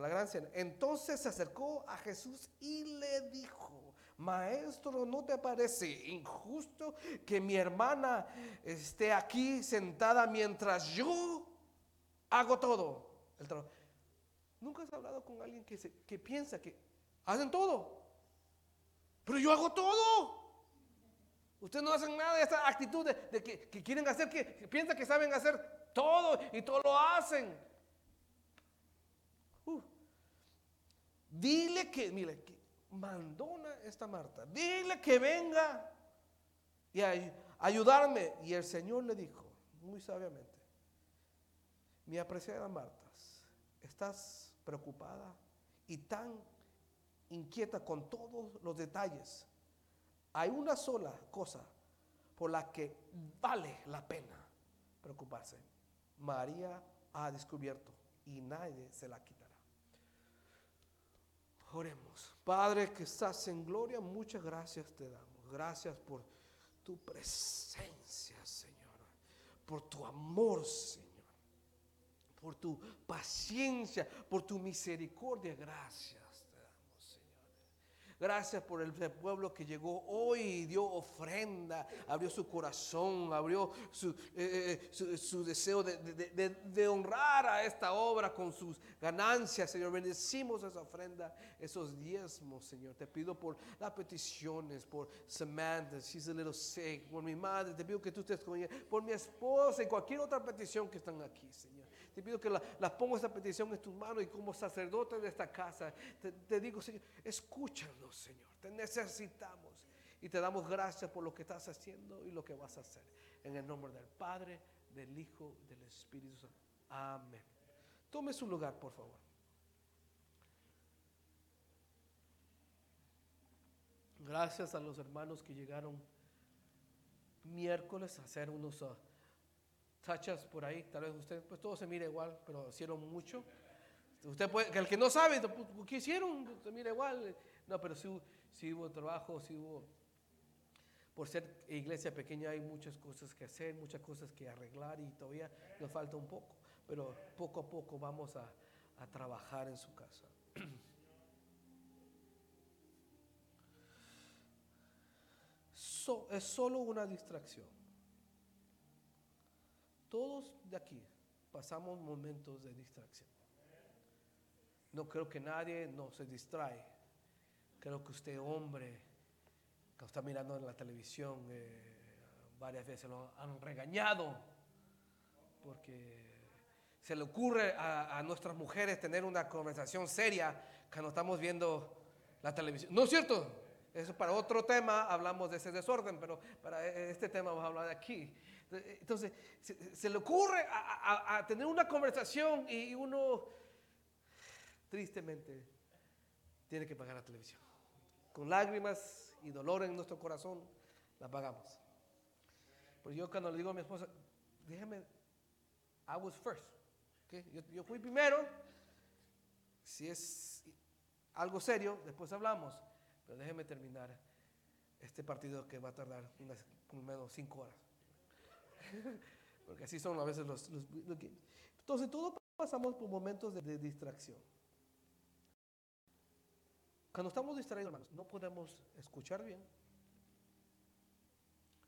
la. Entonces se acercó a Jesús y le dijo, maestro, ¿no te parece injusto que mi hermana esté aquí sentada mientras yo hago todo? Nunca has hablado con alguien que, piensa que hacen todo, pero yo hago todo. Ustedes no hacen nada de esa actitud de, que, quieren hacer, que, que piensan que saben hacer todo y todo lo hacen. Dile que, mire, que mandona esta Marta. Dile que venga y ayudarme. Y el Señor le dijo, muy sabiamente, mi apreciada Marta, estás preocupada y tan inquieta con todos los detalles. Hay una sola cosa por la que vale la pena preocuparse. María ha descubierto y nadie se la quitará. Oremos. Padre que estás en gloria, muchas gracias te damos. Gracias por tu presencia, Señor. Por tu amor, Señor. Por tu paciencia, por tu misericordia. Gracias. Gracias por el pueblo que llegó hoy y dio ofrenda, abrió su corazón, abrió su, eh, eh, deseo de, honrar a esta obra con sus ganancias, Señor. Bendecimos esa ofrenda, esos diezmos, Señor. Te pido por las peticiones, por Samantha, she's a little sick, por mi madre, te pido que tú estés con ella, por mi esposa y cualquier otra petición que están aquí, Señor. Te pido que las la pongo esa petición en tus manos y como sacerdote de esta casa, te, digo, Señor, escúchanos, Señor. Te necesitamos. Y te damos gracias por lo que estás haciendo y lo que vas a hacer. En el nombre del Padre, del Hijo, del Espíritu Santo. Amén. Tome su lugar, por favor. Gracias a los hermanos que llegaron miércoles a hacer unos uh, tachas por ahí, tal vez usted, pues todo se mira igual, pero hicieron mucho. Usted puede, que el que no sabe, pues, ¿qué hicieron? Se mira igual. No, pero sí, hubo trabajo, sí hubo. Por ser iglesia pequeña hay muchas cosas que hacer, muchas cosas que arreglar y todavía nos falta un poco. Pero poco a poco vamos a, trabajar en su casa. es solo una distracción. Todos de aquí pasamos momentos de distracción. No creo que nadie no se distrae. Creo que usted, hombre, que está mirando en la televisión, eh, varias veces lo han regañado porque se le ocurre a, nuestras mujeres tener una conversación seria cuando estamos viendo la televisión. ¿No es cierto? Eso para otro tema hablamos de ese desorden, pero para este tema vamos a hablar de aquí. Entonces, se, le ocurre a, tener una conversación y uno, tristemente, tiene que pagar la televisión. Con lágrimas y dolor en nuestro corazón, la pagamos. Pues yo cuando le digo a mi esposa, déjame, I was first. Yo, fui primero. Si es algo serio, después hablamos. Pero déjeme terminar este partido que va a tardar unas, por menos cinco horas. Porque así son a veces los, los, Entonces, todos pasamos por momentos de, distracción. Cuando estamos distraídos, hermanos, no podemos escuchar bien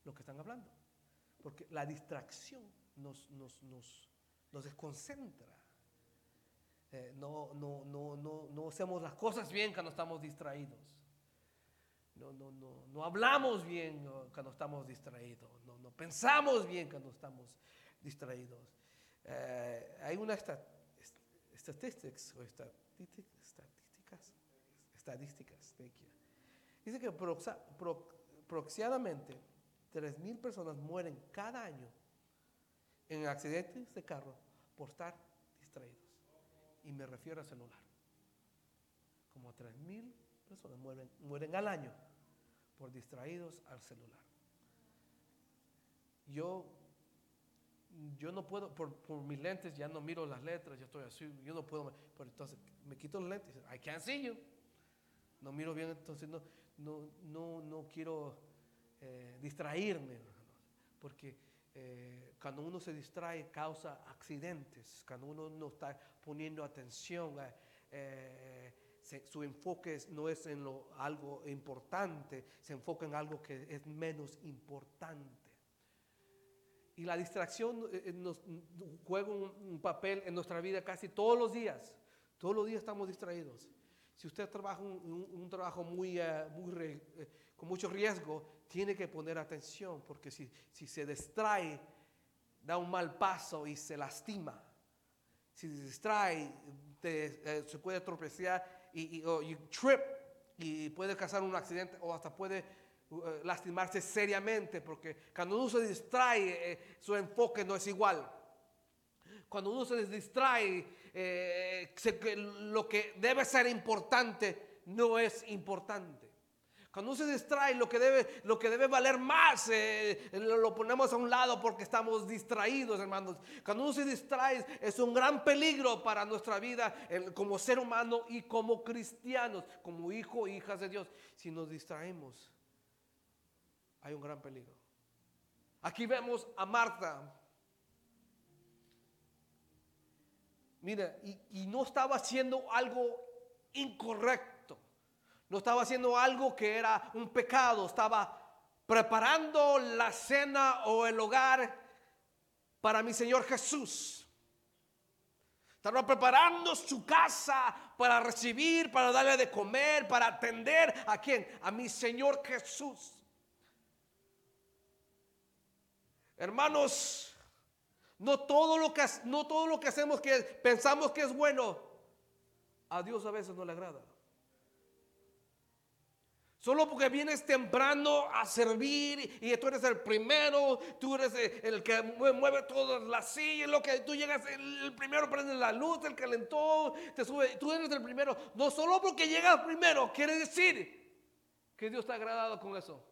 lo que están hablando. Porque la distracción nos, nos, nos, desconcentra. Eh, no, no, no, no, no hacemos las cosas bien cuando estamos distraídos no, no, no, no hablamos bien cuando estamos distraídos, no, no pensamos bien cuando estamos distraídos. Eh, hay una estadísticas o estadísticas, estadísticas, dice que aproximadamente 3.000 personas mueren cada año en accidentes de carro por estar distraídos. Y me refiero a celular. Como 3.000 personas mueren, mueren al año por distraídos al celular. Yo, yo no puedo, por, mis lentes ya no miro las letras, yo estoy así, yo no puedo, pero entonces me quito los lentes, I can't see you. No miro bien, entonces no, no, no, no quiero eh, distraerme, porque eh, cuando uno se distrae causa accidentes, cuando uno no está poniendo atención, eh, su enfoque no es en lo, algo importante, se enfoca en algo que es menos importante. Y la distracción eh, eh, juega un, papel en nuestra vida casi todos los días. Todos los días estamos distraídos. Si usted trabaja un, trabajo muy, eh, con mucho riesgo, tiene que poner atención porque si, se distrae, da un mal paso y se lastima. Si se distrae, se puede tropezar y, o trip y puede causar un accidente o hasta puede eh, lastimarse seriamente porque cuando uno se distrae, eh, su enfoque no es igual. Cuando uno se distrae, eh, lo que debe ser importante no es importante. Cuando se distrae, lo que debe, lo que debe valer más, eh, lo, lo ponemos a un lado porque estamos distraídos, hermanos. Cuando uno se distrae, es un gran peligro para nuestra vida como ser humano y como cristianos, como hijos e hijas de Dios. Si nos distraemos, hay un gran peligro. Aquí vemos a Marta. Mira, y, y no estaba haciendo algo incorrecto. No estaba haciendo algo que era un pecado. Estaba preparando la cena o el hogar para mi Señor Jesús. Estaba preparando su casa para recibir, para darle de comer, para atender a quién? A mi Señor Jesús. Hermanos, no todo lo que no todo lo que hacemos que pensamos que es bueno, a Dios a veces no le agrada. Solo porque vienes temprano a servir y tú eres el primero, tú eres el, el que mue- mueve todas las sillas, lo que tú llegas el primero, prende la luz, el calentón, te sube, tú eres el primero. No solo porque llegas primero, quiere decir que Dios está agradado con eso.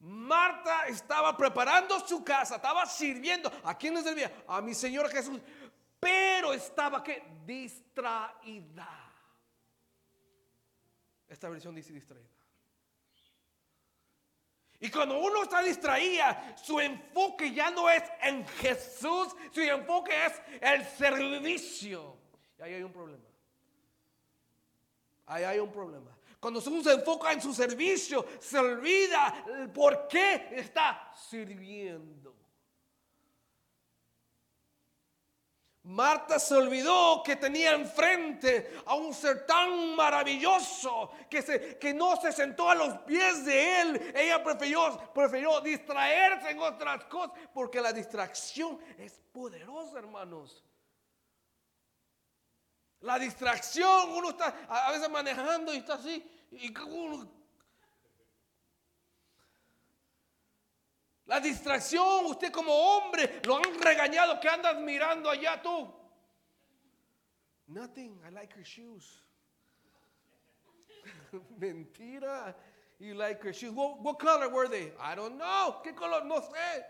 Marta estaba preparando su casa, estaba sirviendo. ¿A quién le servía? A mi Señor Jesús. Pero estaba que distraída. Esta versión dice distraída. Y cuando uno está distraída, su enfoque ya no es en Jesús, su enfoque es el servicio. Y ahí hay un problema. Ahí hay un problema. Cuando uno se enfoca en su servicio, se olvida por qué está sirviendo. Marta se olvidó que tenía enfrente a un ser tan maravilloso que, se, que no se sentó a los pies de él. Ella prefirió, prefirió distraerse en otras cosas porque la distracción es poderosa, hermanos. La distracción, uno está a veces manejando y está así. Y la distracción, usted como hombre, lo han regañado que andas mirando allá tú. Nothing, I like her shoes. Mentira. You like her shoes. What, color were they? I don't know. ¿Qué color? No sé.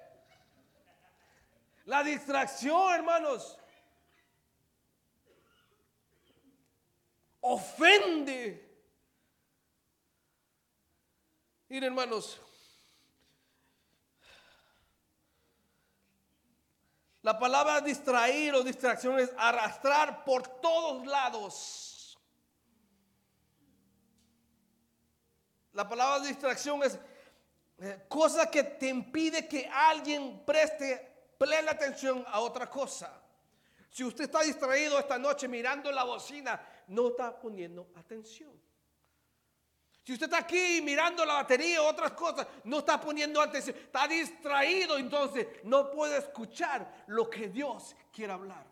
La distracción, hermanos. ofende. Miren, hermanos, la palabra distraer o distracción es arrastrar por todos lados. La palabra distracción es eh, cosa que te impide que alguien preste plena atención a otra cosa. Si usted está distraído esta noche mirando la bocina, no está poniendo atención. Si usted está aquí mirando la batería o otras cosas, no está poniendo atención, está distraído, entonces no puede escuchar lo que Dios quiere hablar.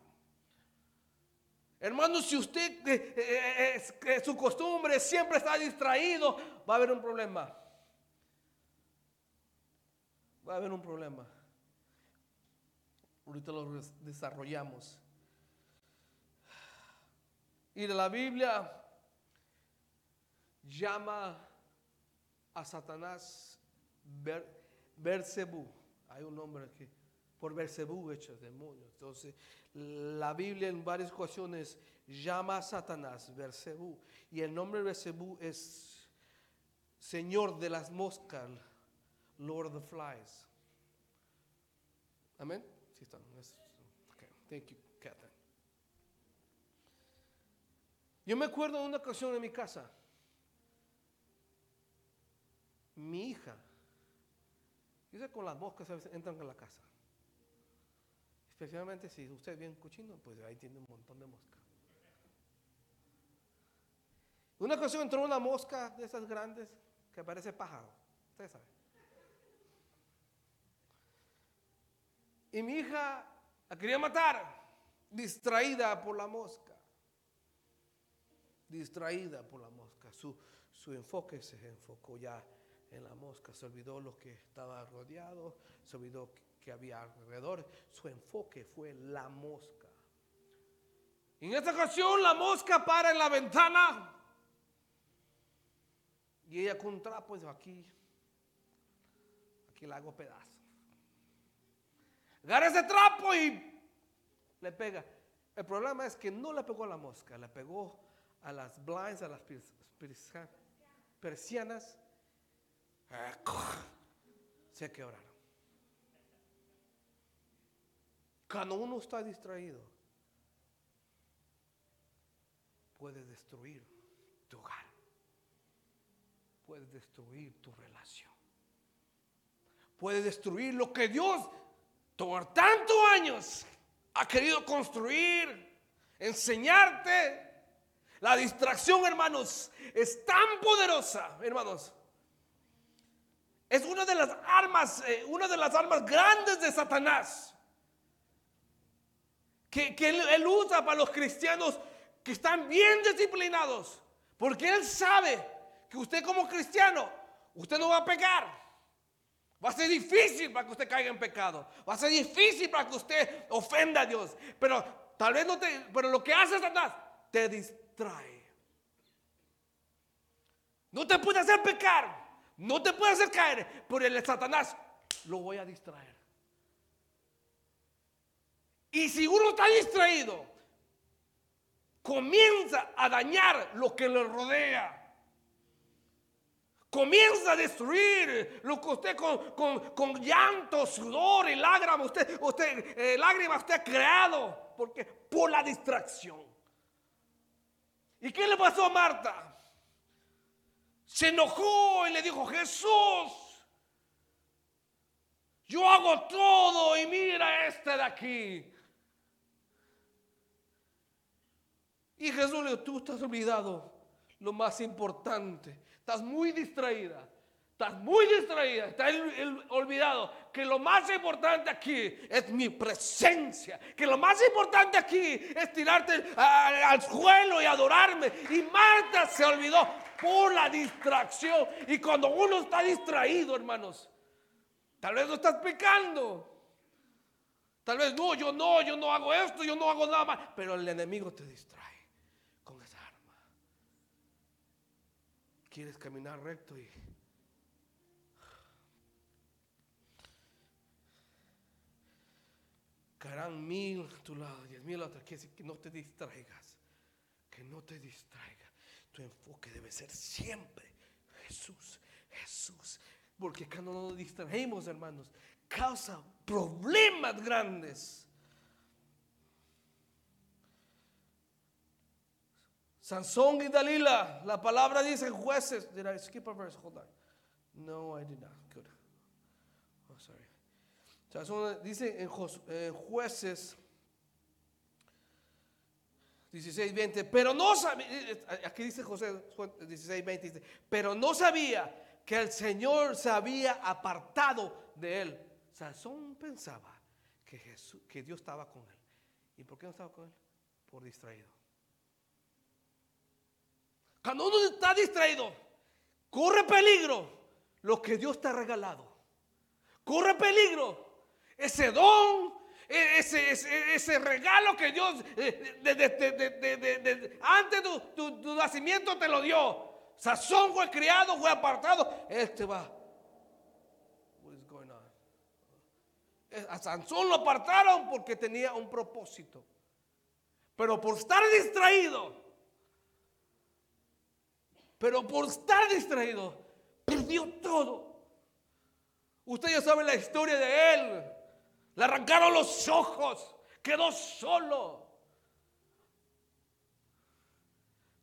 Hermano, si usted eh, eh, su costumbre siempre está distraído, va a haber un problema. Va a haber un problema. Ahorita lo desarrollamos. Y de la Biblia llama a Satanás Ber, Bersebú. Hay un nombre aquí. Por Bersebú hecho demonio. Entonces, la Biblia en varias ocasiones llama a Satanás Bersebú. Y el nombre Bersebú es Señor de las moscas, Lord of the flies. Amén. Sí están. Es- okay. Thank you, Catherine. Yo me acuerdo de una ocasión en mi casa. Mi hija, dice con las moscas a veces entran en la casa. Especialmente si usted bien cochino, pues ahí tiene un montón de moscas. Una ocasión entró una mosca de esas grandes que parece pájaro. Usted sabe. Y mi hija la quería matar, distraída por la mosca. Distraída por la mosca. Su, su enfoque se enfocó ya en la mosca. Se olvidó lo que estaba rodeado, se olvidó que había alrededor. Su enfoque fue la mosca. En esta ocasión la mosca para en la ventana y ella con un trapo dice, aquí, aquí la hago pedazo. Agarra ese trapo y le pega. El problema es que no le pegó a la mosca, le pegó a las blinds, a las persianas. Se quebraron. Cuando uno está distraído, puede destruir tu hogar puede destruir tu relación. Puede destruir lo que Dios por tantos años ha querido construir, enseñarte. La distracción, hermanos, es tan poderosa, hermanos. Es una de las armas, eh, una de las armas grandes de Satanás. Que, que él, usa para los cristianos que están bien disciplinados. Porque él sabe que usted como cristiano, usted no va a pecar. Va a ser difícil para que usted caiga en pecado. Va a ser difícil para que usted ofenda a Dios. Pero tal vez no te, pero lo que hace Satanás te distrae. No te puede hacer pecar. No te puede hacer caer. Por el Satanás lo voy a distraer. Y si uno está distraído, comienza a dañar lo que le rodea comienza a destruir lo que usted con, llanto, sudor y lágrimas, usted, usted, eh, usted ha creado, porque por la distracción. ¿Y qué le pasó a Marta? Se enojó y le dijo, Jesús, yo hago todo y mira este de aquí. Y Jesús le dijo, tú estás olvidado lo más importante. Estás muy distraída. Estás muy distraída. Estás olvidado que lo más importante aquí es mi presencia. Que lo más importante aquí es tirarte al suelo y adorarme. Y Marta se olvidó por la distracción. Y cuando uno está distraído, hermanos, tal vez no estás pecando. Tal vez no, yo no, yo no hago esto, yo no hago nada más. Pero el enemigo te distrae. quieres caminar recto y caerán mil a tu lado, diez mil a otro. Que no te distraigas, que no te distraiga. Tu enfoque debe ser siempre Jesús, Jesús. Porque cuando nos distraemos, hermanos, causa problemas grandes. Sansón y Dalila, la palabra dice jueces. Did I skip a verse? Hold on. No, I did not. Good. Oh, sorry. Sansón dice en jueces 16, 20, pero no sabía, aquí dice José 16, 20, dice, pero no sabía que el Señor se había apartado de él. Sansón pensaba que, Jesús, que Dios estaba con él. ¿Y por qué no estaba con él? Por distraído. Cuando uno está distraído, corre peligro lo que Dios te ha regalado. Corre peligro ese don, e, ese, regalo que Dios antes de tu, nacimiento te lo dio. Sazón fue criado, fue apartado. Este va. What is going on? Eh, a Sansón lo apartaron porque tenía un propósito. Pero por estar distraído, pero por estar distraído, perdió todo. Usted ya sabe la historia de él. Le arrancaron los ojos, quedó solo.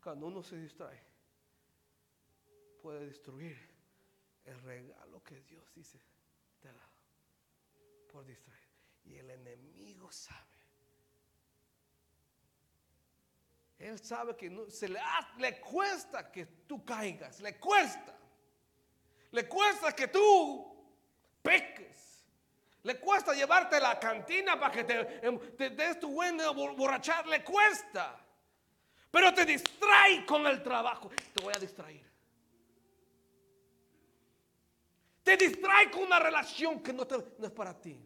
Cuando uno se distrae, puede destruir el regalo que Dios dice te ha dado por distraer. Y el enemigo sabe. Él sabe que no, se le, le cuesta que tú caigas, le cuesta. Le cuesta que tú peques. Le cuesta llevarte a la cantina para que te, em, te des tu buen borrachar. Le cuesta. Pero te distrae con el trabajo. Te voy a distraer. Te distrae con una relación que no, no es para ti.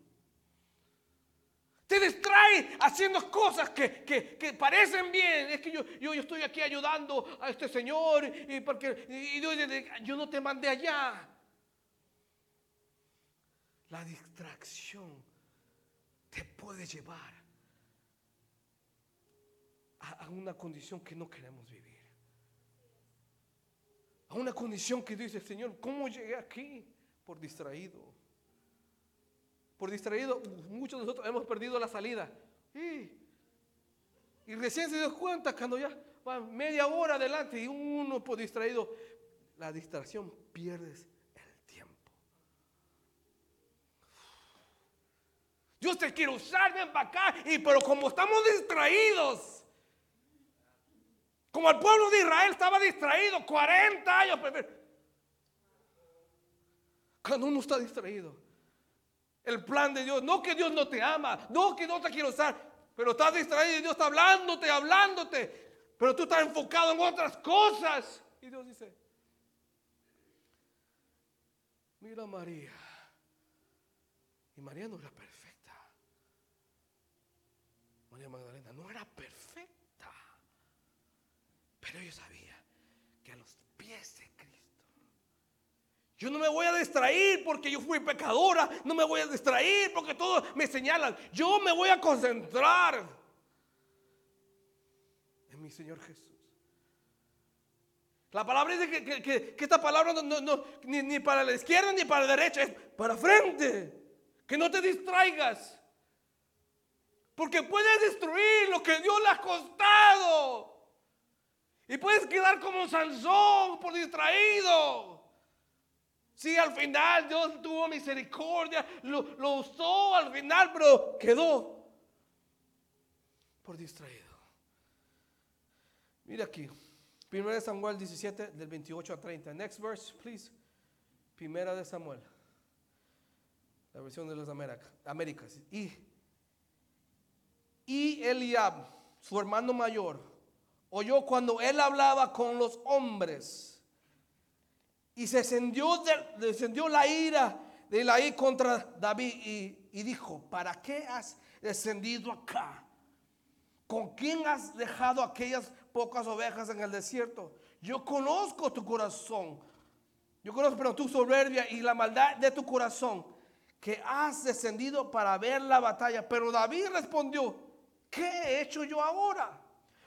Te distrae haciendo cosas que, parecen bien. Es que yo, yo, estoy aquí ayudando a este Señor y porque yo no te mandé allá. La distracción te puede llevar a, una condición que no queremos vivir. A una condición que dice, Señor, ¿cómo llegué aquí? Por distraído por distraído, muchos de nosotros hemos perdido la salida. Y, recién se dio cuenta cuando ya va media hora adelante y uno por distraído, la distracción pierdes el tiempo. Dios te quiere usar, ven para acá, y, pero como estamos distraídos, como el pueblo de Israel estaba distraído 40 años, cuando uno está distraído el plan de Dios. No que Dios no te ama, no que no te quiere usar, pero estás distraído y Dios está hablándote, hablándote. Pero tú estás enfocado en otras cosas. Y Dios dice, mira María. Y María no era perfecta. No era perfecta. Pero ella sabía que a los pies de yo no me voy a distraer porque yo fui pecadora. No me voy a distraer porque todos me señalan. Yo me voy a concentrar en mi Señor Jesús. La palabra dice que, esta palabra no, ni, ni, para la izquierda ni para la derecha, es para frente. Que no te distraigas. Porque puedes destruir lo que Dios le ha costado. Y puedes quedar como Sansón por distraído. Sí, al final Dios tuvo misericordia, lo, usó al final, pero quedó por distraído. Mira aquí, 1 Samuel 17, del 28 a 30. Next verse, please. Primera de Samuel, la versión de las Américas. Y, y Eliab, su hermano mayor, oyó cuando él hablaba con los hombres y se encendió, descendió la ira de la ira contra David y, y dijo, ¿para qué has descendido acá? ¿Con quién has dejado aquellas pocas ovejas en el desierto? Yo conozco tu corazón. Yo conozco pero tu soberbia y la maldad de tu corazón, que has descendido para ver la batalla. Pero David respondió, ¿qué he hecho yo ahora?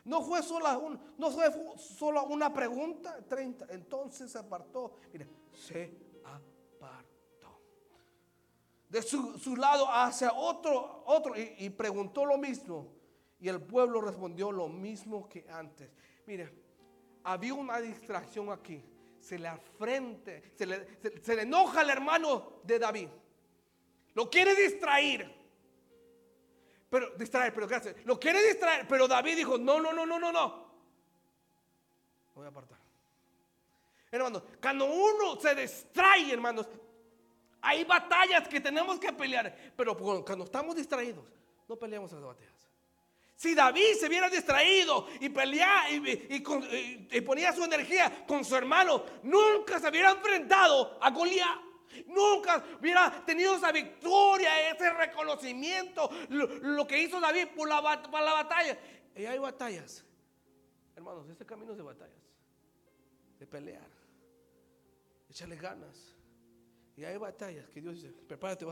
No fue solo, no fue solo una pregunta, 30. Entonces se apartó. Mire, se apartó. De su, lado hacia otro, otro y, preguntó lo mismo. Y el pueblo respondió lo mismo que antes. Mire, había una distracción aquí. Se le afrente, se le, se le enoja al hermano de David. Lo quiere distraer. Pero distraer, pero gracias. Lo quiere distraer, pero David dijo, no, no, no, no, no, no. Voy a apartar. Hermanos, cuando uno se distrae, hermanos, hay batallas que tenemos que pelear. Pero cuando estamos distraídos, no peleamos esas batallas. Si David se hubiera distraído y peleaba y, ponía su energía con su hermano, nunca se hubiera enfrentado a Goliat. Nunca hubiera tenido esa victoria, ese reconocimiento, lo, que hizo David por la, la batalla. Y hay batallas, hermanos, este camino es de batallas, de pelear, echarle ganas. Y hay batallas que Dios dice, prepárate,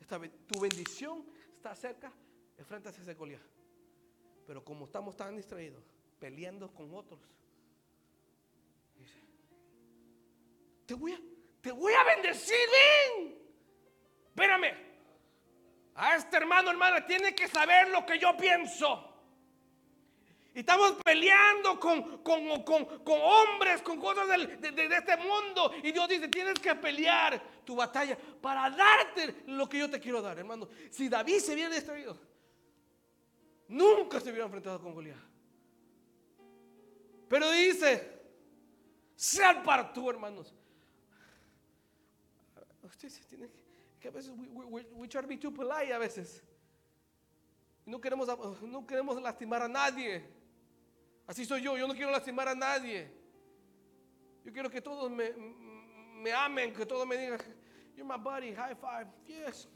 esta, tu bendición está cerca, enfréntase a ese Goliat. Pero como estamos tan distraídos, peleando con otros, te voy a te voy a bendecir, ven. Espérame. A este hermano, hermana, tiene que saber lo que yo pienso. Y estamos peleando con, con, con, con hombres, con cosas del- de, de- este mundo. Y Dios dice, tienes que pelear tu batalla para darte lo que yo te quiero dar, hermano. Si David se hubiera distraído, nunca se hubiera enfrentado con Goliat. Pero dice, sea para tú, hermanos. Ustedes tienen que, a veces we, we- we- try to be too polite a veces. No queremos, no queremos lastimar a nadie. Así soy yo, yo no quiero lastimar a nadie. Yo quiero que todos me, me amen, que todos me digan, you're my buddy, high five, yes.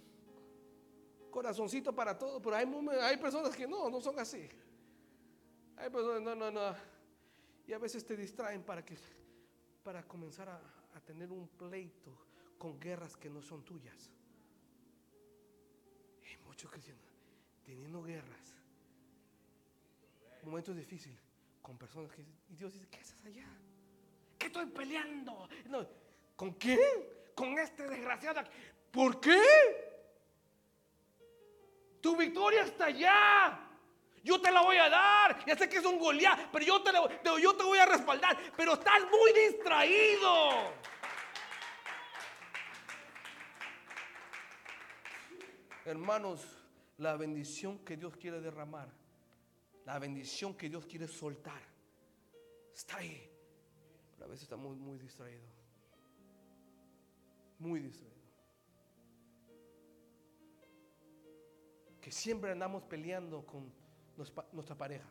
Corazoncito para todos, pero hay, hay personas que no, no son así. Hay personas, no, no, no. Y a veces te distraen para, que, para comenzar a tener un pleito con guerras que no son tuyas. Y muchos cristianos teniendo guerras, momentos difíciles, con personas que y Dios dice, ¿qué haces allá? ¿Qué estoy peleando? No, ¿Con quién? Con este desgraciado. aquí. ¿Por qué? Tu victoria está allá. Yo te la voy a dar. Ya sé que es un Goliat, pero yo te, la- yo te voy a respaldar. Pero estás muy distraído. Hermanos, la bendición que Dios quiere derramar, la bendición que Dios quiere soltar, está ahí. Pero a veces estamos muy distraídos. Muy distraídos. Que siempre andamos peleando con nuestra pareja.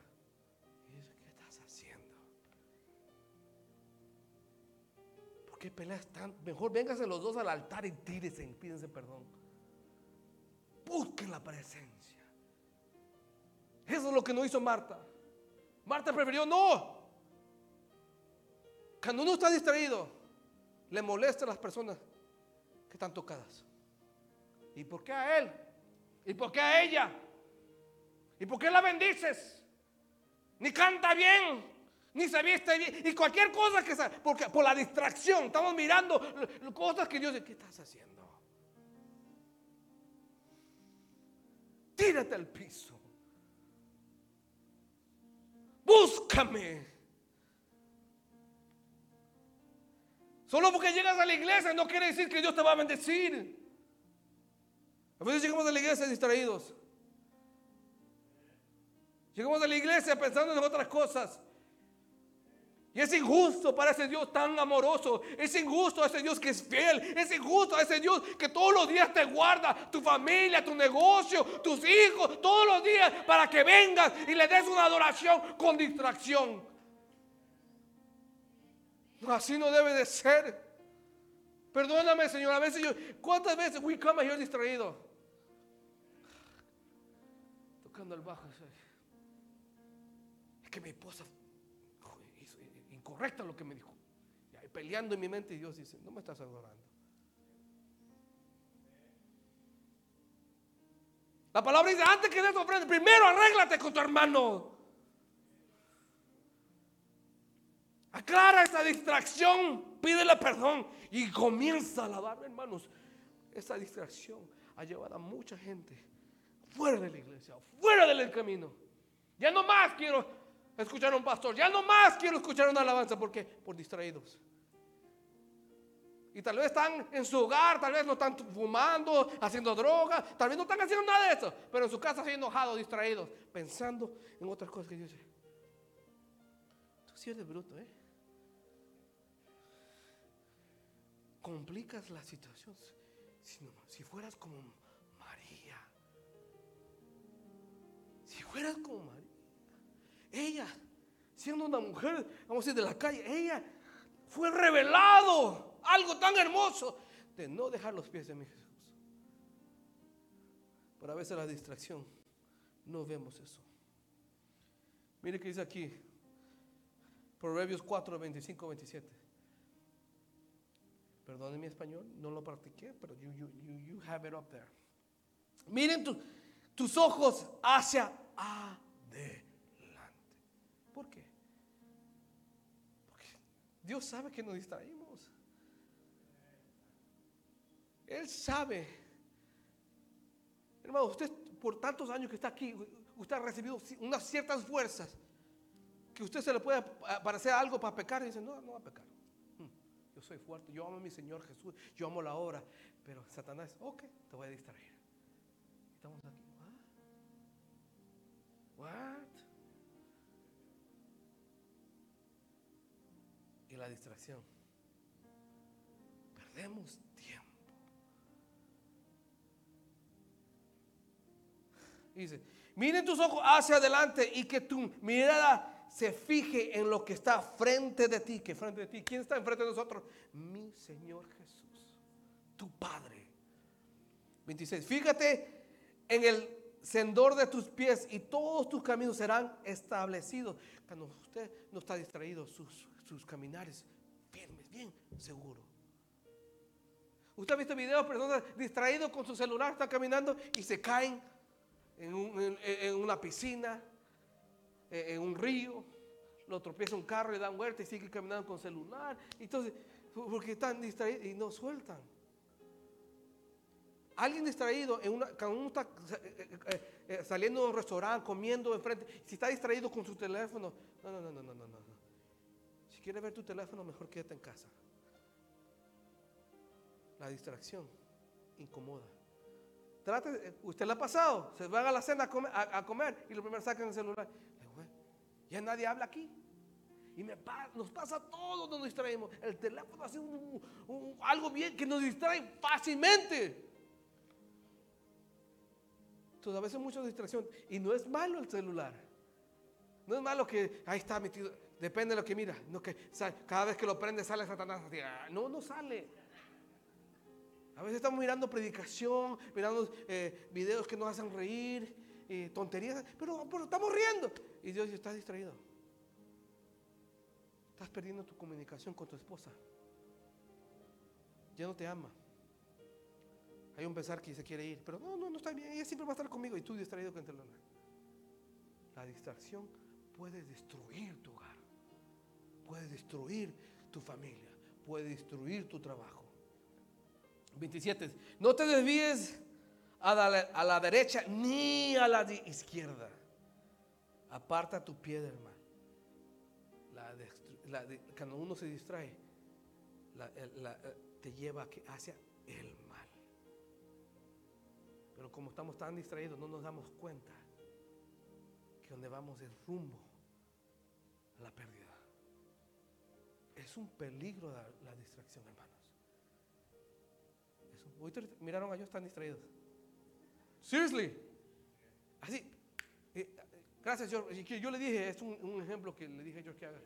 ¿qué estás haciendo? ¿Por qué peleas tanto? Mejor vénganse los dos al altar y tírense pídense perdón. Busquen la presencia. Eso es lo que no hizo Marta. Marta prefirió no. Cuando uno está distraído, le molesta a las personas que están tocadas. ¿Y por qué a él? ¿Y por qué a ella? ¿Y por qué la bendices? Ni canta bien, ni se viste bien, y cualquier cosa que sea, porque por la distracción estamos mirando cosas que Dios dice, ¿qué estás haciendo? Tírate al piso. Búscame. Solo porque llegas a la iglesia no quiere decir que Dios te va a bendecir. A veces llegamos a la iglesia distraídos. Llegamos a la iglesia pensando en otras cosas. Y es injusto para ese Dios tan amoroso. Es injusto a ese Dios que es fiel. Es injusto a ese Dios que todos los días te guarda. Tu familia, tu negocio, tus hijos. Todos los días para que vengas y le des una adoración con distracción. Así no debe de ser. Perdóname, Señor. A veces yo, ¿cuántas veces we come here distraído? Tocando el bajo. Es que mi esposa incorrecta lo que me dijo. Y ahí peleando en mi mente y Dios dice, no me estás adorando. La palabra dice, antes que des ofrenda, primero arréglate con tu hermano. Aclara esa distracción, pídele perdón y comienza a alabar, hermanos. Esa distracción ha llevado a mucha gente fuera de la iglesia, fuera del camino. Ya no más quiero escuchar a un pastor, ya no más quiero escuchar una alabanza, ¿por qué? Por distraídos. Y tal vez están en su hogar, tal vez no están fumando, haciendo droga, tal vez no están haciendo nada de eso, pero en su casa se enojados, distraídos, pensando en otras cosas que Dios dice. Tú sí eres bruto, ¿eh? Complicas la situación. Si fueras como María, si fueras como María, ella, siendo una mujer, vamos a decir, de la calle, ella fue revelado algo tan hermoso de no dejar los pies de mi Jesús. Pero a veces la distracción, no vemos eso. Mire que dice aquí, Proverbios 4, 25, 27. Perdone mi español, no lo practiqué, pero you, you, you, have it up there. Miren tu- tus ojos hacia adelante. ¿Por qué? Porque Dios sabe que nos distraímos. Él sabe. Hermano, usted por tantos años que está aquí, usted ha recibido unas ciertas fuerzas. que usted se le puede parecer algo para pecar y dice, no, no va a pecar. Hmm, yo soy fuerte, yo amo a mi Señor Jesús, yo amo la obra. Pero Satanás, ok, te voy a distraer. Estamos aquí. La distracción. Perdemos tiempo. Dice, miren tus ojos hacia adelante y que tu mirada se fije en lo que está frente de ti. Que frente de ti, ¿quién está enfrente de nosotros? Mi Señor Jesús, tu Padre. 26. Fíjate en el sendor de tus pies y todos tus caminos serán establecidos. Cuando usted no está distraído, sus, sus caminares firmes, bien seguro. Usted ha visto videos de personas distraídos con su celular, están caminando y se caen en, una piscina, en, un río, lo tropieza un carro, le dan vuelta y sigue caminando con celular. Entonces, porque están distraídos y no sueltan. Alguien distraído, en una, cuando uno está eh, eh, eh, saliendo de un restaurante, comiendo enfrente, si está distraído con su teléfono, no, no, no, no, no, no, no. Si quiere ver tu teléfono, mejor quédate en casa. La distracción incomoda. Trate, usted le ha pasado, se va a la cena a comer, y lo primero sacan el celular. Ya nadie habla aquí. Y nos pasa todo, nos distraemos. El teléfono hace algo bien que nos distrae fácilmente. Entonces a veces mucha distracción. Y no es malo el celular. No es malo que ahí está metido. Depende de lo que mira. No que cada vez que lo prende sale Satanás. Ah, no, no sale. A veces estamos mirando predicación, mirando eh, videos que nos hacen reír, eh, tonterías, pero, estamos riendo. Y Dios está distraído. Estás perdiendo tu comunicación con tu esposa. Ya no te ama. Hay un pensar que se quiere ir, pero no, no, no está bien. Ella siempre va a estar conmigo y tú distraído con el. La distracción puede destruir tu hogar, puede destruir tu familia, puede destruir tu trabajo. 27. No te desvíes a la, derecha ni a la izquierda. Aparta tu pie del mal. cuando uno se distrae, te lleva hacia el mal. Pero como estamos tan distraídos, no nos damos cuenta que donde vamos es rumbo a la pérdida. Es un peligro la, distracción, hermanos. miraron a ellos están distraídos. Seriously. Así. Eh, gracias, George. Yo le dije, es un, ejemplo que le dije a George que haga.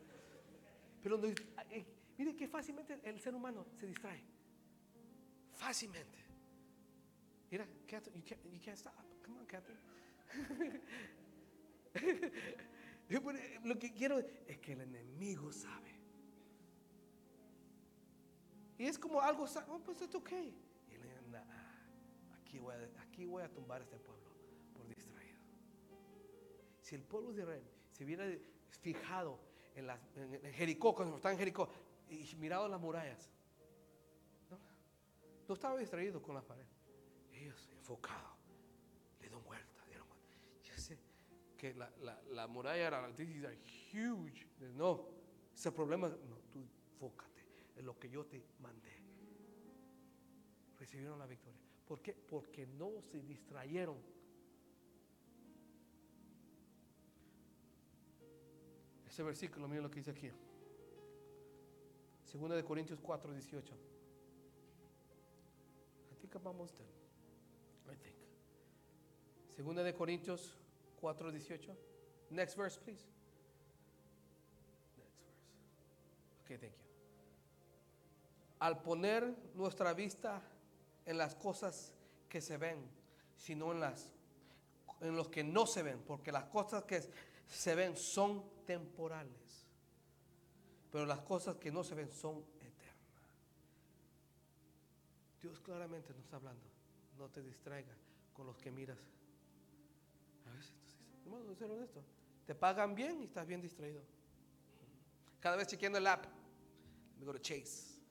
Pero eh, mire que fácilmente el ser humano se distrae. Fácilmente. Mira, Catherine, you can't, you can't stop. Come on, Catherine. Lo que quiero es que el enemigo sabe. Y es como algo, oh, pues es ok. Y aquí, voy a, aquí voy a tumbar a este pueblo por distraído. Si el pueblo de Israel se hubiera fijado en, la, en, Jericó, cuando estaba en Jericó, y mirado las murallas, no, no estaba distraído con las paredes enfocado. Le dio vuelta, dieron vuelta. Yo sé que la, la, la muralla era huge. No, ese problema, no, tú enfócate en lo que yo te mandé. Recibieron la victoria. ¿Por qué? Porque no se distrayeron. Ese versículo, miren lo que dice aquí. Segunda de Corintios 4, 18. I think vamos Segunda de Corintios 4:18. Next verse, please. Next verse. Okay, thank you. Al poner nuestra vista en las cosas que se ven, sino en las en los que no se ven, porque las cosas que se ven son temporales, pero las cosas que no se ven son eternas. Dios claramente nos está hablando, no te distraigas con los que miras a ser honesto. Te pagan bien y estás bien distraído. Cada vez chequeando el app. Me go Chase.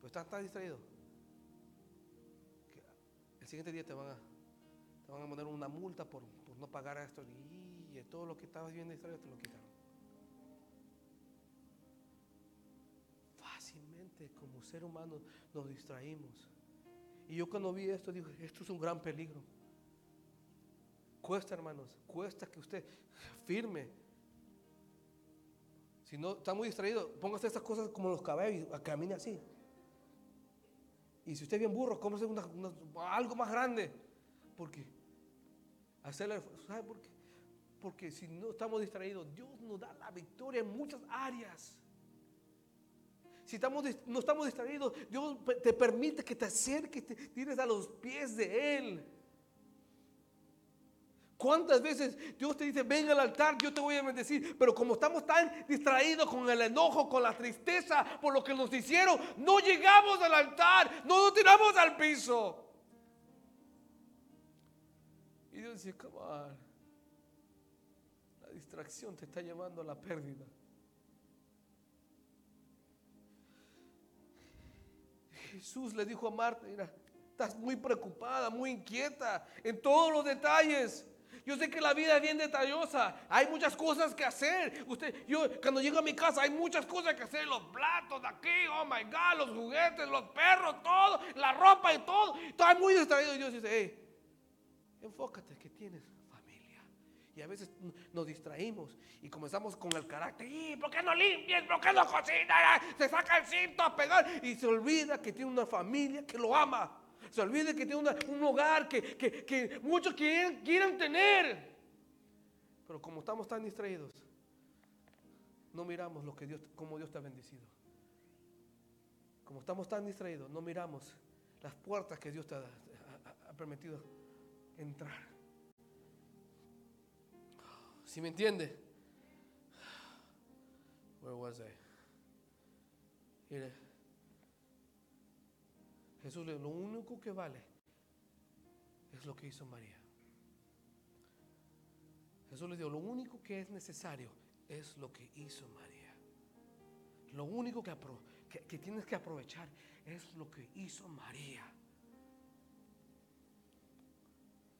Pues estás tan distraído. El siguiente día te van a, te van a poner una multa por, por no pagar esto. Y todo lo que estabas viendo distraído te lo quitaron. Fácilmente como ser humano nos distraímos. Y yo cuando vi esto dije, esto es un gran peligro. Cuesta, hermanos, cuesta que usted firme. Si no está muy distraído, póngase estas cosas como los cabellos y camine así. Y si usted es bien burro, cómprese una, algo más grande. Porque hacerle, ¿sabe por qué? Porque si no estamos distraídos, Dios nos da la victoria en muchas áreas. Si estamos, no estamos distraídos, Dios te permite que te acerques, te tires a los pies de Él. ¿Cuántas veces Dios te dice, ven al altar, yo te voy a bendecir? Pero como estamos tan distraídos con el enojo, con la tristeza por lo que nos hicieron, no llegamos al altar, no nos tiramos al piso. Y Dios dice, come. La distracción te está llevando a la pérdida. Jesús le dijo a Marta, mira, estás muy preocupada, muy inquieta en todos los detalles. Yo sé que la vida es bien detallosa. Hay muchas cosas que hacer. Usted, yo cuando llego a mi casa hay muchas cosas que hacer. Los platos aquí, oh my God, los juguetes, los perros, todo, la ropa y todo. Estoy muy distraído. Y Dios dice, hey, enfócate que tienes familia. Y a veces nos distraímos y comenzamos con el carácter. ¿Y por qué no limpias? ¿Por qué no cocinas? Se saca el cinto a pegar y se olvida que tiene una familia que lo ama se olvide que tiene un hogar que, muchos quieren, quieren tener. Pero como estamos tan distraídos, no miramos lo que Dios, como Dios te ha bendecido. Como estamos tan distraídos, no miramos las puertas que Dios te ha, permitido entrar. Si me entiende? Where was I? Jesús le dijo, lo único que vale es lo que hizo María. Jesús le dijo, lo único que es necesario es lo que hizo María. Lo único que, que, tienes que aprovechar es lo que hizo María.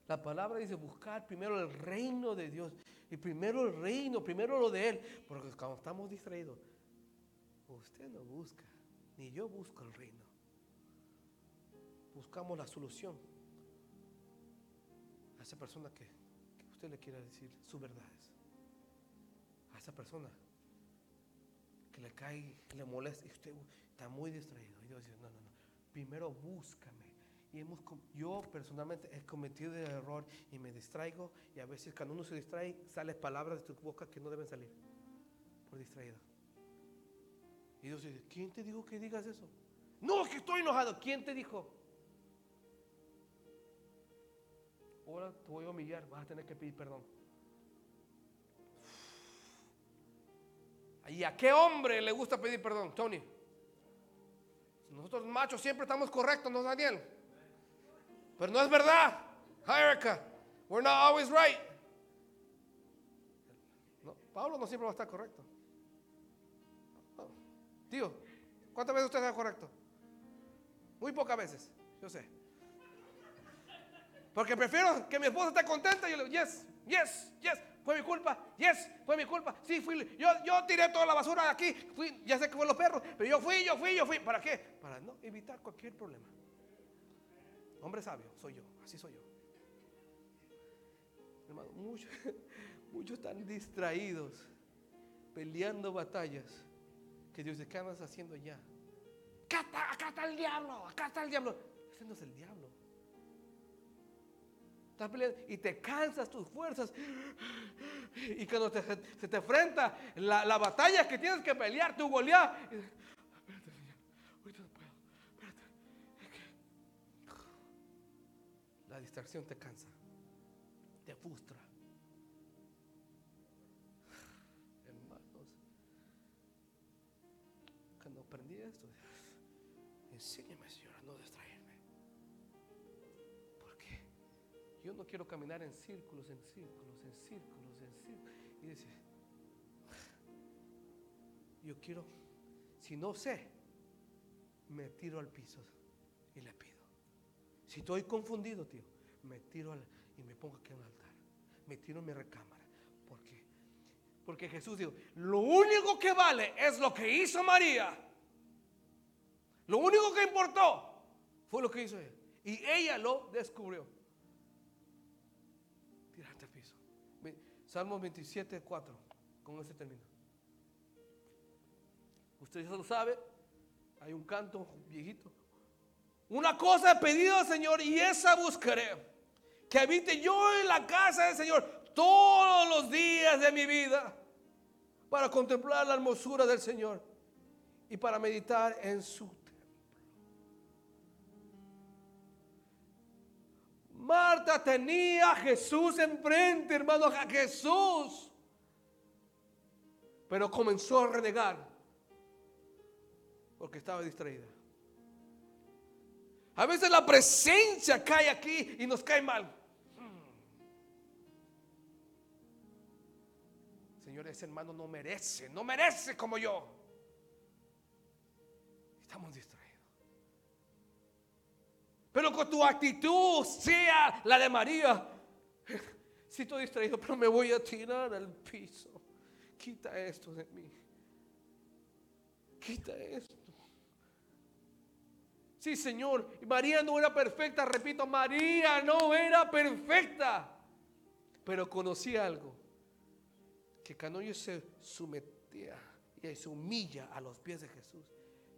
La palabra dice buscar primero el reino de Dios. Y primero el reino, primero lo de Él. Porque cuando estamos distraídos, usted no busca, ni yo busco el reino buscamos la solución a esa persona que, usted le quiera decir sus verdades. A esa persona que le cae, le molesta y usted está muy distraído. Y Dios dice, no, no, no. Primero búscame. Y hemos, yo personalmente he cometido el error y me distraigo. Y a veces cuando uno se distrae, salen palabras de tu boca que no deben salir. Por distraído. Y Dios dice, ¿quién te dijo que digas eso? No, que estoy enojado. ¿Quién te dijo? Ahora te voy a humillar, vas a tener que pedir perdón. ¿Y a qué hombre le gusta pedir perdón, Tony? Nosotros machos siempre estamos correctos, ¿no, Daniel? Pero no es verdad. Hi, We're not always right. Pablo no siempre va a estar correcto. Tío, ¿cuántas veces usted está correcto? Muy pocas veces, yo sé. Porque prefiero que mi esposa esté contenta y yo le digo, yes, yes, yes, fue mi culpa, yes, fue mi culpa. Sí, fui, yo, yo tiré toda la basura de aquí, fui, ya sé que fue los perros, pero yo fui, yo fui, yo fui. ¿Para qué? Para no evitar cualquier problema. Hombre sabio, soy yo, así soy yo. Hermano, muchos, muchos están distraídos, peleando batallas, que Dios dice, ¿qué andas haciendo ya? Acá está, acá está el diablo, acá está el diablo. Ese no es el diablo y te cansas tus fuerzas. Y cuando se te enfrenta la, batalla que tienes que pelear, tu Goliat. Espérate. La distracción te cansa, te frustra. Hermanos, cuando aprendí esto, enséñame, Yo no quiero caminar en círculos, en círculos, en círculos, en círculos. Y dice, yo quiero, si no sé, me tiro al piso y le pido. Si estoy confundido, tío, me tiro y me pongo aquí en el altar. Me tiro en mi recámara. Porque Jesús dijo, lo único que vale es lo que hizo María. Lo único que importó fue lo que hizo ella. Y ella lo descubrió. Tírate al piso. Salmo 27, 4. Con ese término. Usted ya lo sabe. Hay un canto viejito. Una cosa he pedido Señor y esa buscaré. Que habite yo en la casa del Señor todos los días de mi vida. Para contemplar la hermosura del Señor. Y para meditar en su Marta tenía a Jesús enfrente, hermano, a Jesús. Pero comenzó a renegar porque estaba distraída. A veces la presencia cae aquí y nos cae mal. Señor, ese hermano no merece, no merece como yo. Estamos distraídos. Pero con tu actitud sea la de María. Si estoy distraído, pero me voy a tirar al piso. Quita esto de mí. Quita esto. Sí, Señor. María no era perfecta, repito, María no era perfecta. Pero conocía algo. Que cuando ella se sometía y se humilla a los pies de Jesús,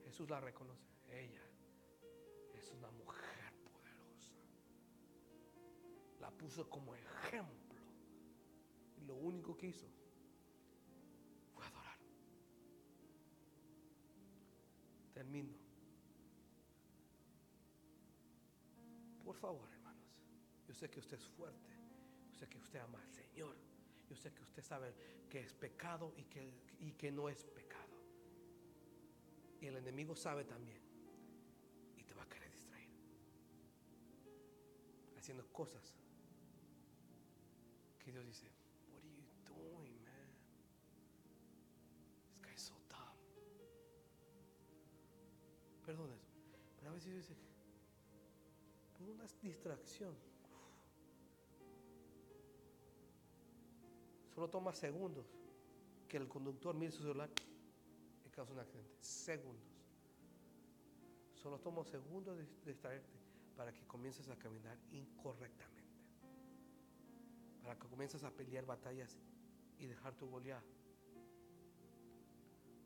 Jesús la reconoce. Ella puso como ejemplo. Y lo único que hizo fue adorar. Termino. Por favor, hermanos, yo sé que usted es fuerte, yo sé que usted ama al Señor, yo sé que usted sabe que es pecado y que, y que no es pecado. Y el enemigo sabe también y te va a querer distraer, haciendo cosas que Dios dice, What are you doing, man? This guy's so dumb. Perdón pero a veces dice, por una distracción. Solo toma segundos que el conductor mire su celular y causa un accidente. Segundos. Solo toma segundos de distraerte para que comiences a caminar incorrectamente. Para que comiences a pelear batallas y dejar tu Goliat.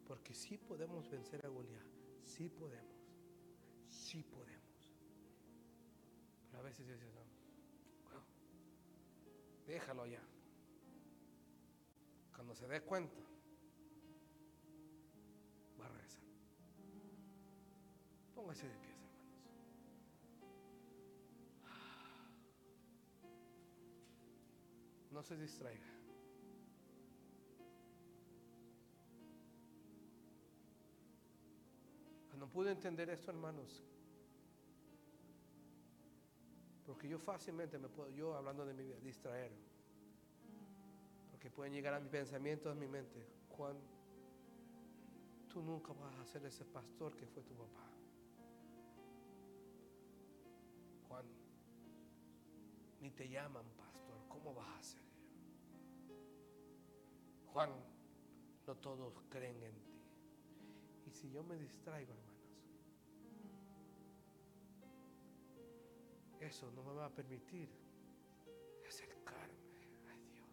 Porque sí podemos vencer a Goliat. Sí podemos. Sí podemos. Pero a veces dices, no, déjalo ya. Cuando se dé cuenta, va a regresar. Póngase de pies, No se distraiga. Cuando pude entender esto, hermanos, porque yo fácilmente me puedo, yo hablando de mi vida, distraer. Porque pueden llegar a mi pensamiento, a mi mente. Juan, tú nunca vas a ser ese pastor que fue tu papá. Juan, ni te llaman pastor, ¿cómo vas a ser? Juan, no todos creen en ti. Y si yo me distraigo, hermanos, eso no me va a permitir acercarme a Dios.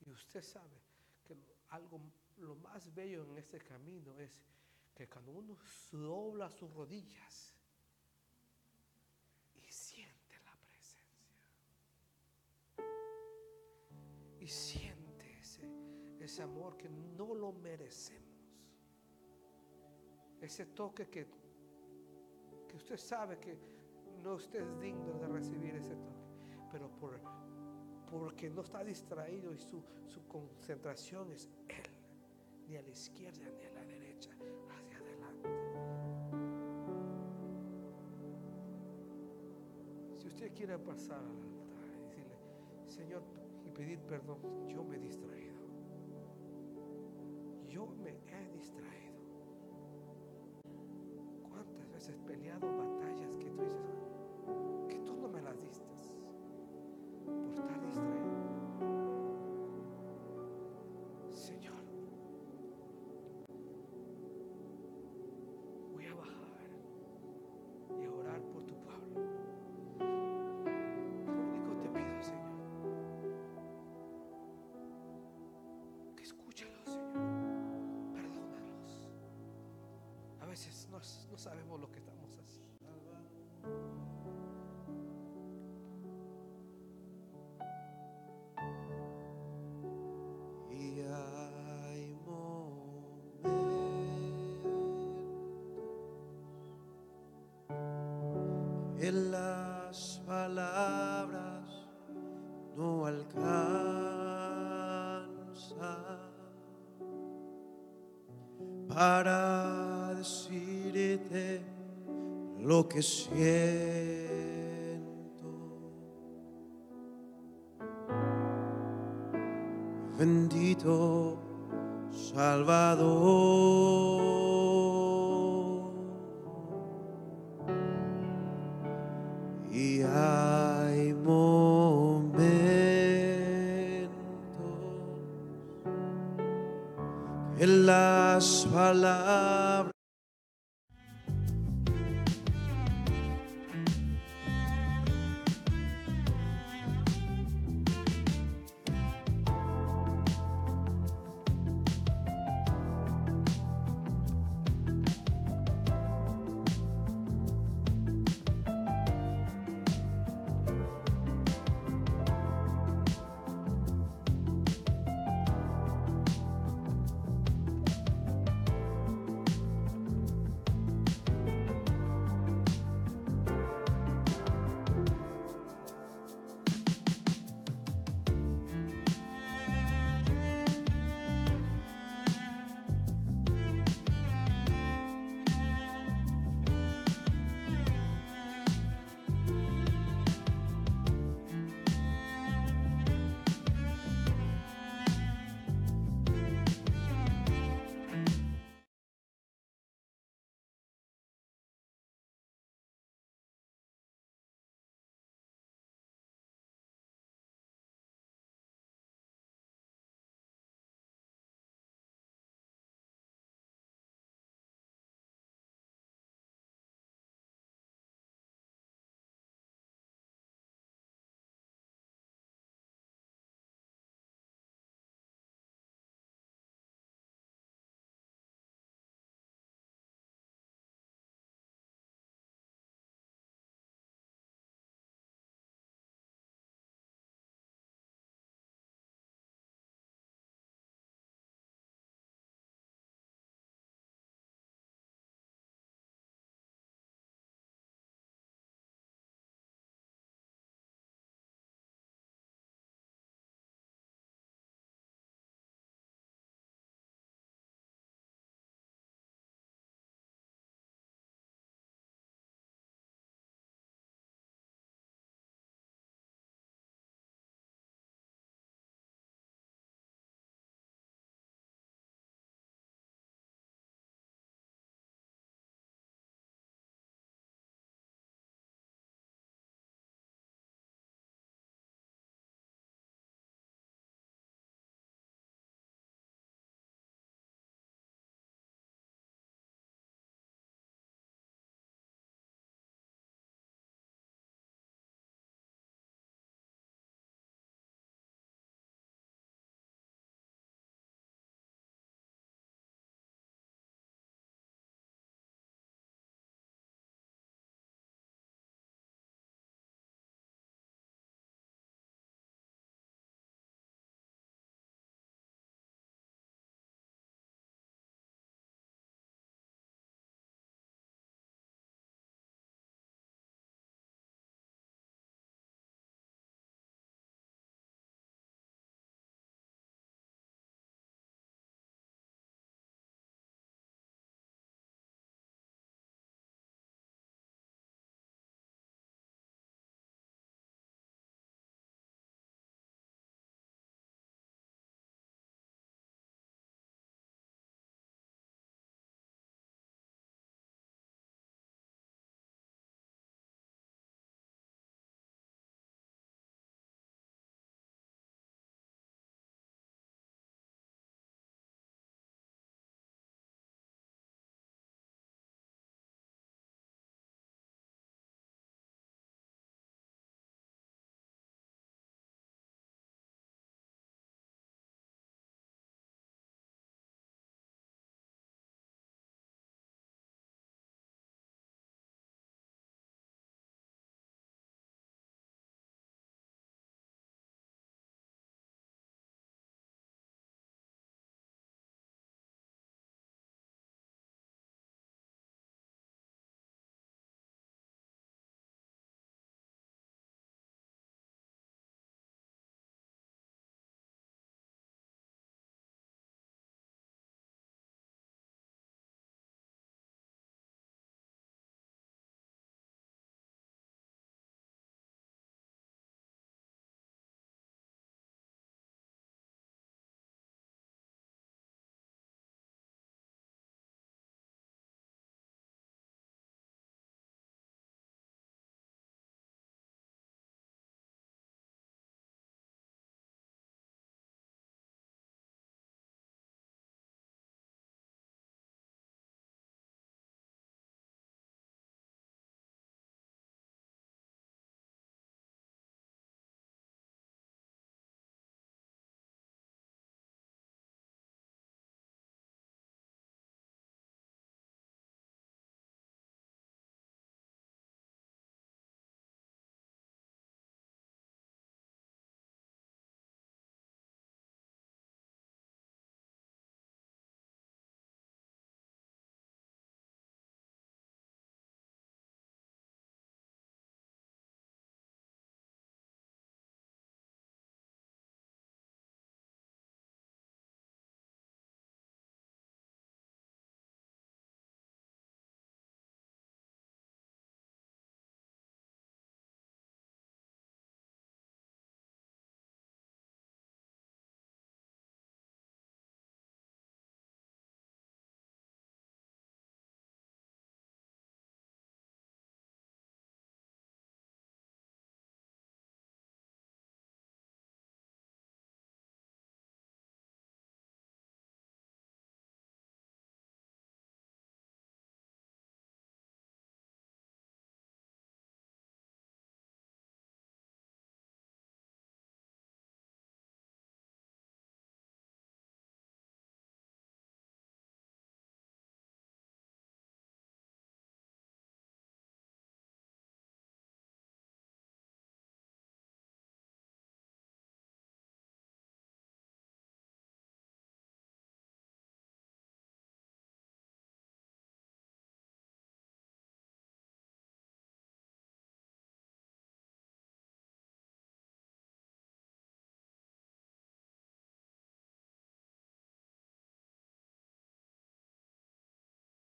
Y usted sabe que algo, lo más bello en este camino es que cuando uno dobla sus rodillas y siente ese, ese amor que no lo merecemos, ese toque que, que usted sabe que no usted es digno de recibir ese toque, pero por, porque no está distraído y su, su concentración es Él, ni a la izquierda ni a la derecha, hacia adelante. Si usted quiere pasar al altar y decirle, Señor, y pedir perdón, yo me he distraído. Yo me he distraído. ¿Cuántas veces he peleado batallas que tú dices, que tú no me las diste por estar distraído? las palabras no alcanzan para decirte lo que siento. Bendito Salvador.